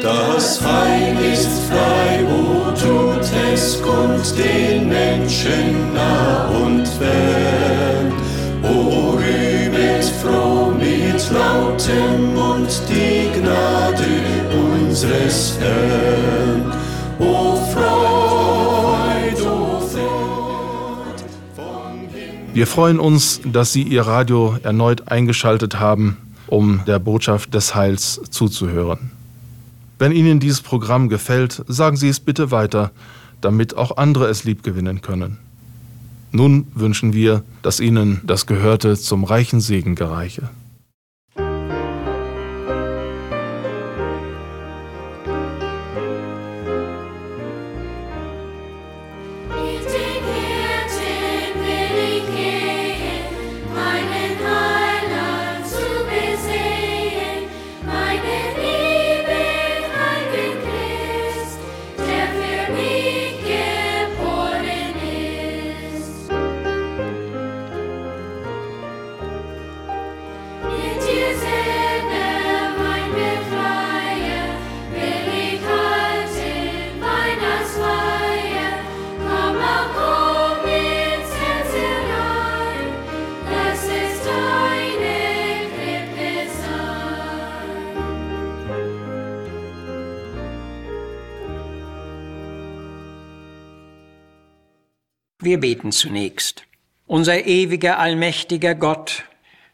Das Heil ist frei, wo tut es kund den Menschen nah und fern. O rühmet froh mit lautem Mund die Gnade unseres Herrn. O Freud, o Freud vom. Wir freuen uns, dass Sie Ihr Radio erneut eingeschaltet haben, um der Botschaft des Heils zuzuhören. Wenn Ihnen dieses Programm gefällt, sagen Sie es bitte weiter, damit auch andere es liebgewinnen können. Nun wünschen wir, dass Ihnen das Gehörte zum reichen Segen gereiche. Wir beten zunächst. Unser ewiger, allmächtiger Gott,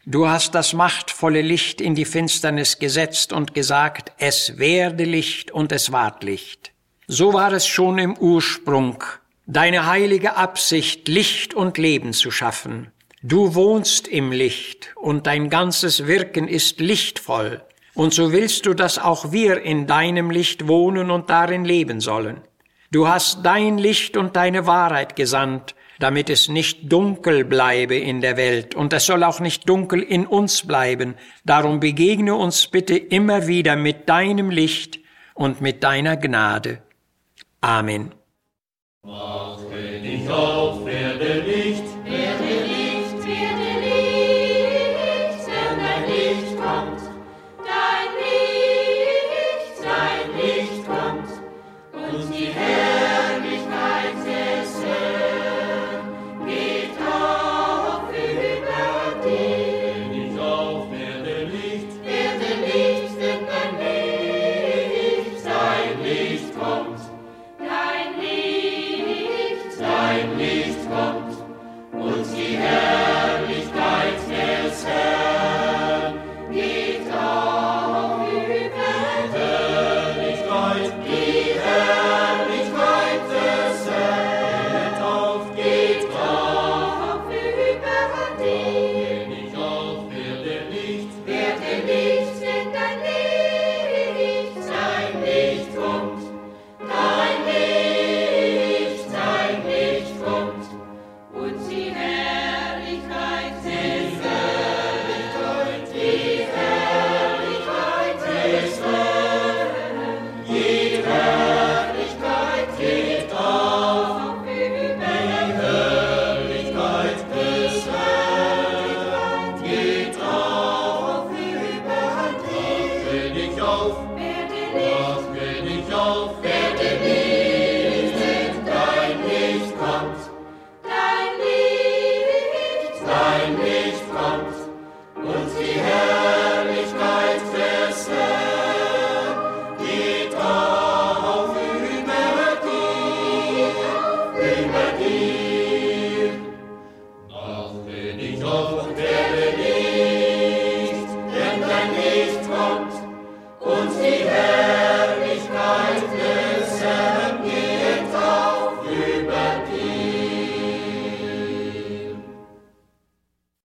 du hast das machtvolle Licht in die Finsternis gesetzt und gesagt, es werde Licht und es ward Licht. So war es schon im Ursprung, deine heilige Absicht, Licht und Leben zu schaffen. Du wohnst im Licht und dein ganzes Wirken ist lichtvoll. Und so willst du, dass auch wir in deinem Licht wohnen und darin leben sollen. Du hast dein Licht und deine Wahrheit gesandt, damit es nicht dunkel bleibe in der Welt, und es soll auch nicht dunkel in uns bleiben. Darum begegne uns bitte immer wieder mit deinem Licht und mit deiner Gnade. Amen. Ich auf, werde Licht,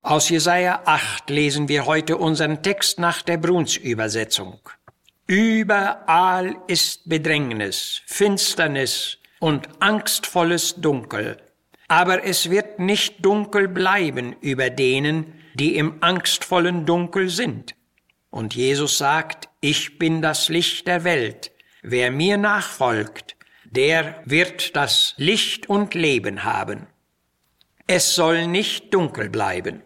Aus Jesaja 8 lesen wir heute unseren Text nach der Bruns-Übersetzung. Überall ist Bedrängnis, Finsternis und angstvolles Dunkel. Aber es wird nicht dunkel bleiben über denen, die im angstvollen Dunkel sind. Und Jesus sagt, ich bin das Licht der Welt. Wer mir nachfolgt, der wird das Licht und Leben haben. Es soll nicht dunkel bleiben.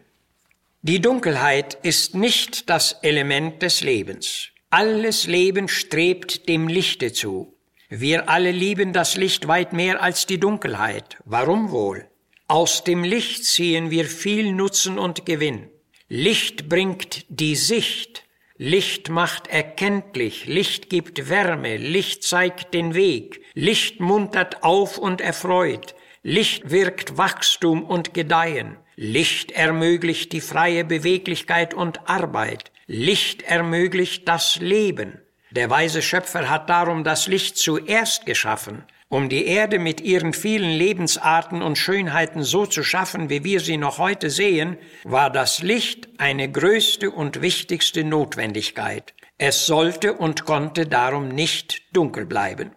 Die Dunkelheit ist nicht das Element des Lebens. Alles Leben strebt dem Lichte zu. Wir alle lieben das Licht weit mehr als die Dunkelheit. Warum wohl? Aus dem Licht ziehen wir viel Nutzen und Gewinn. Licht bringt die Sicht, Licht macht erkenntlich, Licht gibt Wärme, Licht zeigt den Weg, Licht muntert auf und erfreut, Licht wirkt Wachstum und Gedeihen, Licht ermöglicht die freie Beweglichkeit und Arbeit, Licht ermöglicht das Leben. Der weise Schöpfer hat darum das Licht zuerst geschaffen, um die Erde mit ihren vielen Lebensarten und Schönheiten so zu schaffen, wie wir sie noch heute sehen, war das Licht eine größte und wichtigste Notwendigkeit. Es sollte und konnte darum nicht dunkel bleiben.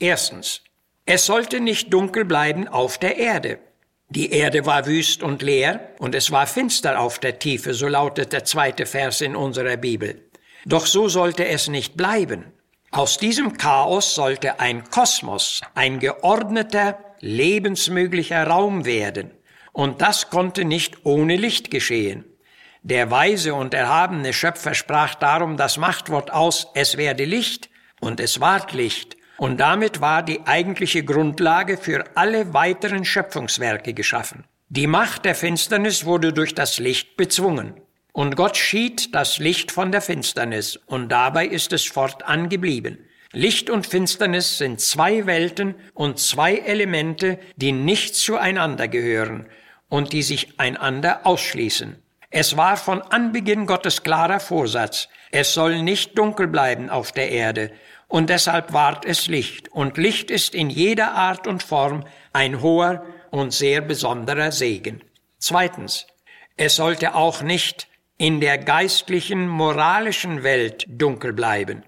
Erstens. Es sollte nicht dunkel bleiben auf der Erde. Die Erde war wüst und leer, und es war finster auf der Tiefe, so lautet der zweite Vers in unserer Bibel. Doch so sollte es nicht bleiben. Aus diesem Chaos sollte ein Kosmos, ein geordneter, lebensmöglicher Raum werden. Und das konnte nicht ohne Licht geschehen. Der weise und erhabene Schöpfer sprach darum das Machtwort aus, es werde Licht, und es ward Licht. Und damit war die eigentliche Grundlage für alle weiteren Schöpfungswerke geschaffen. Die Macht der Finsternis wurde durch das Licht bezwungen. Und Gott schied das Licht von der Finsternis, und dabei ist es fortan geblieben. Licht und Finsternis sind zwei Welten und zwei Elemente, die nicht zueinander gehören und die sich einander ausschließen. Es war von Anbeginn Gottes klarer Vorsatz, es soll nicht dunkel bleiben auf der Erde, und deshalb ward es Licht, und Licht ist in jeder Art und Form ein hoher und sehr besonderer Segen. Zweitens, es sollte auch nicht in der geistlichen, moralischen Welt dunkel bleiben.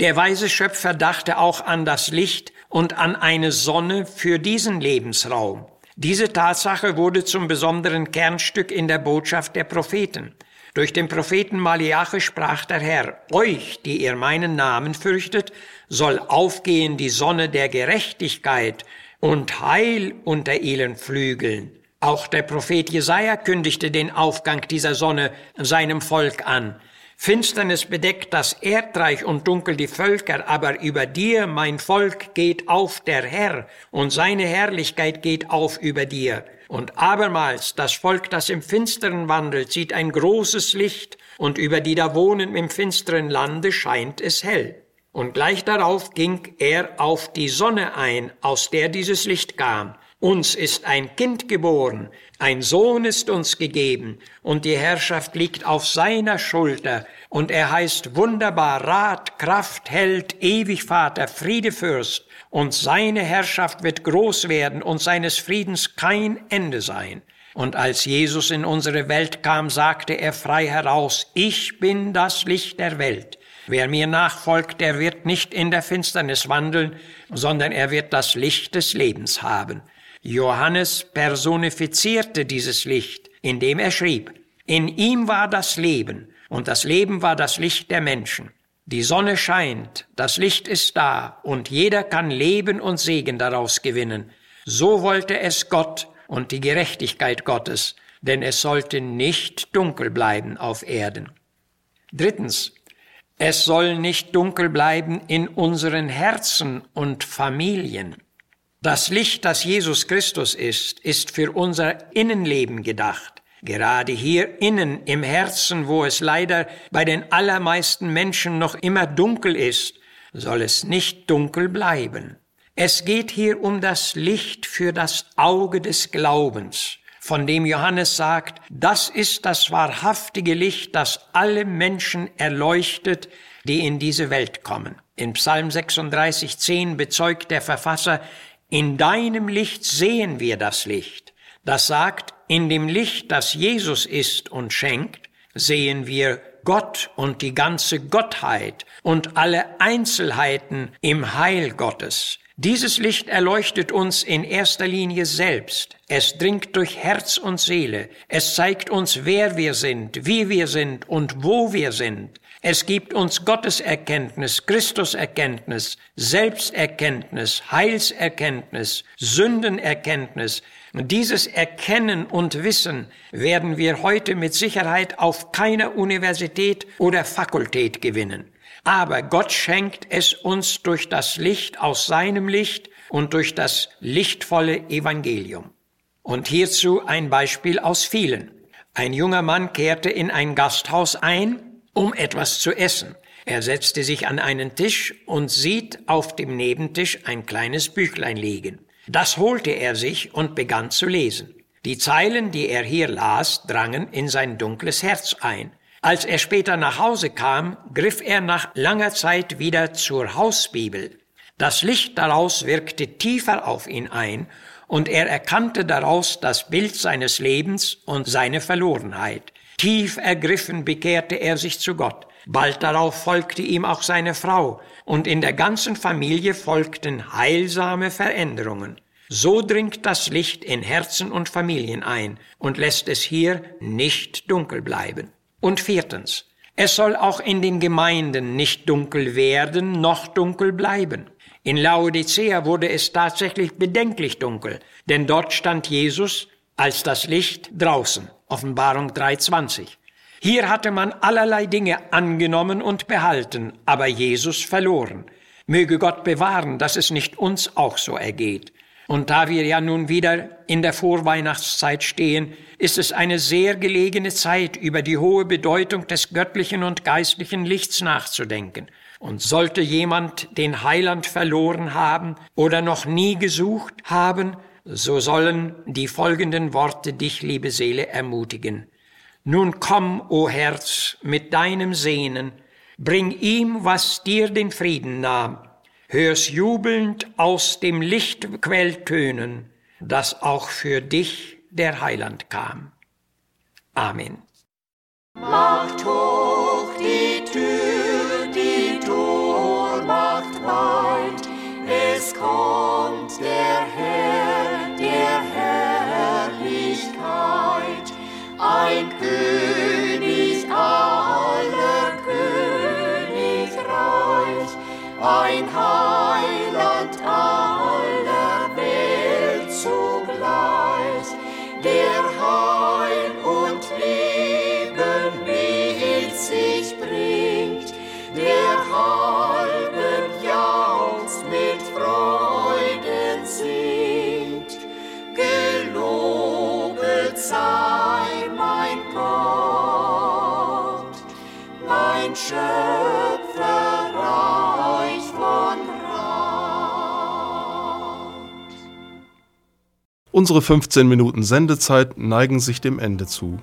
Der weise Schöpfer dachte auch an das Licht und an eine Sonne für diesen Lebensraum. Diese Tatsache wurde zum besonderen Kernstück in der Botschaft der Propheten. Durch den Propheten Malachi sprach der Herr, euch, die ihr meinen Namen fürchtet, soll aufgehen die Sonne der Gerechtigkeit und Heil unter ihren Flügeln. Auch der Prophet Jesaja kündigte den Aufgang dieser Sonne seinem Volk an. Finsternis bedeckt das Erdreich und dunkel die Völker, aber über dir, mein Volk, geht auf der Herr, und seine Herrlichkeit geht auf über dir. Und abermals, das Volk, das im Finsteren wandelt, sieht ein großes Licht, und über die da wohnen im finsteren Lande scheint es hell. Und gleich darauf ging er auf die Sonne ein, aus der dieses Licht kam. Uns ist ein Kind geboren, ein Sohn ist uns gegeben, und die Herrschaft liegt auf seiner Schulter, und er heißt wunderbar Rat, Kraft, Held, ewig Vater, Friedefürst, und seine Herrschaft wird groß werden und seines Friedens kein Ende sein. Und als Jesus in unsere Welt kam, sagte er frei heraus, ich bin das Licht der Welt. Wer mir nachfolgt, der wird nicht in der Finsternis wandeln, sondern er wird das Licht des Lebens haben. Johannes personifizierte dieses Licht, indem er schrieb, in ihm war das Leben, und das Leben war das Licht der Menschen. Die Sonne scheint, das Licht ist da, und jeder kann Leben und Segen daraus gewinnen. So wollte es Gott und die Gerechtigkeit Gottes, denn es sollte nicht dunkel bleiben auf Erden. Drittens, es soll nicht dunkel bleiben in unseren Herzen und Familien. Das Licht, das Jesus Christus ist, ist für unser Innenleben gedacht. Gerade hier innen im Herzen, wo es leider bei den allermeisten Menschen noch immer dunkel ist, soll es nicht dunkel bleiben. Es geht hier um das Licht für das Auge des Glaubens, von dem Johannes sagt, das ist das wahrhaftige Licht, das alle Menschen erleuchtet, die in diese Welt kommen. In Psalm 36, 10 bezeugt der Verfasser, in deinem Licht sehen wir das Licht. Das sagt, in dem Licht, das Jesus ist und schenkt, sehen wir Gott und die ganze Gottheit und alle Einzelheiten im Heil Gottes. Dieses Licht erleuchtet uns in erster Linie selbst. Es dringt durch Herz und Seele. Es zeigt uns, wer wir sind, wie wir sind und wo wir sind. Es gibt uns Gotteserkenntnis, Christuserkenntnis, Selbsterkenntnis, Heilserkenntnis, Sündenerkenntnis. Dieses Erkennen und Wissen werden wir heute mit Sicherheit auf keiner Universität oder Fakultät gewinnen. Aber Gott schenkt es uns durch das Licht aus seinem Licht und durch das lichtvolle Evangelium. Und hierzu ein Beispiel aus vielen. Ein junger Mann kehrte in ein Gasthaus ein, um etwas zu essen. Er setzte sich an einen Tisch und sieht auf dem Nebentisch ein kleines Büchlein liegen. Das holte er sich und begann zu lesen. Die Zeilen, die er hier las, drangen in sein dunkles Herz ein. Als er später nach Hause kam, griff er nach langer Zeit wieder zur Hausbibel. Das Licht daraus wirkte tiefer auf ihn ein, und er erkannte daraus das Bild seines Lebens und seine Verlorenheit. Tief ergriffen bekehrte er sich zu Gott. Bald darauf folgte ihm auch seine Frau, und in der ganzen Familie folgten heilsame Veränderungen. So dringt das Licht in Herzen und Familien ein und lässt es hier nicht dunkel bleiben. Und viertens, es soll auch in den Gemeinden nicht dunkel werden, noch dunkel bleiben. In Laodicea wurde es tatsächlich bedenklich dunkel, denn dort stand Jesus als das Licht draußen. Offenbarung 3.20. Hier hatte man allerlei Dinge angenommen und behalten, aber Jesus verloren. Möge Gott bewahren, dass es nicht uns auch so ergeht. Und da wir ja nun wieder in der Vorweihnachtszeit stehen, ist es eine sehr gelegene Zeit, über die hohe Bedeutung des göttlichen und geistlichen Lichts nachzudenken. Und sollte jemand den Heiland verloren haben oder noch nie gesucht haben, so sollen die folgenden Worte dich, liebe Seele, ermutigen. Nun komm, o Herz, mit deinem Sehnen, bring ihm, was dir den Frieden nahm, hör's jubelnd aus dem Lichtquell tönen, dass auch für dich der Heiland kam. Amen. Macht hoch Unsere 15 Minuten Sendezeit neigen sich dem Ende zu.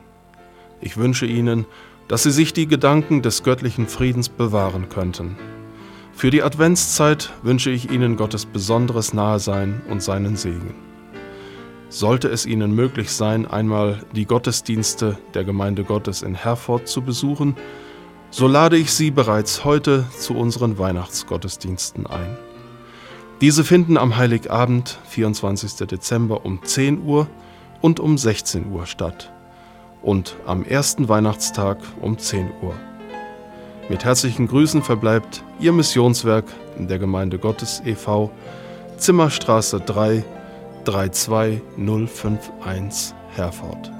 Ich wünsche Ihnen, dass Sie sich die Gedanken des göttlichen Friedens bewahren könnten. Für die Adventszeit wünsche ich Ihnen Gottes besonderes Nahesein und seinen Segen. Sollte es Ihnen möglich sein, einmal die Gottesdienste der Gemeinde Gottes in Herford zu besuchen, so lade ich Sie bereits heute zu unseren Weihnachtsgottesdiensten ein. Diese finden am Heiligabend, 24. Dezember um 10 Uhr und um 16 Uhr statt und am ersten Weihnachtstag um 10 Uhr. Mit herzlichen Grüßen verbleibt Ihr Missionswerk der Gemeinde Gottes e.V. Zimmerstraße 3 32051 Herford.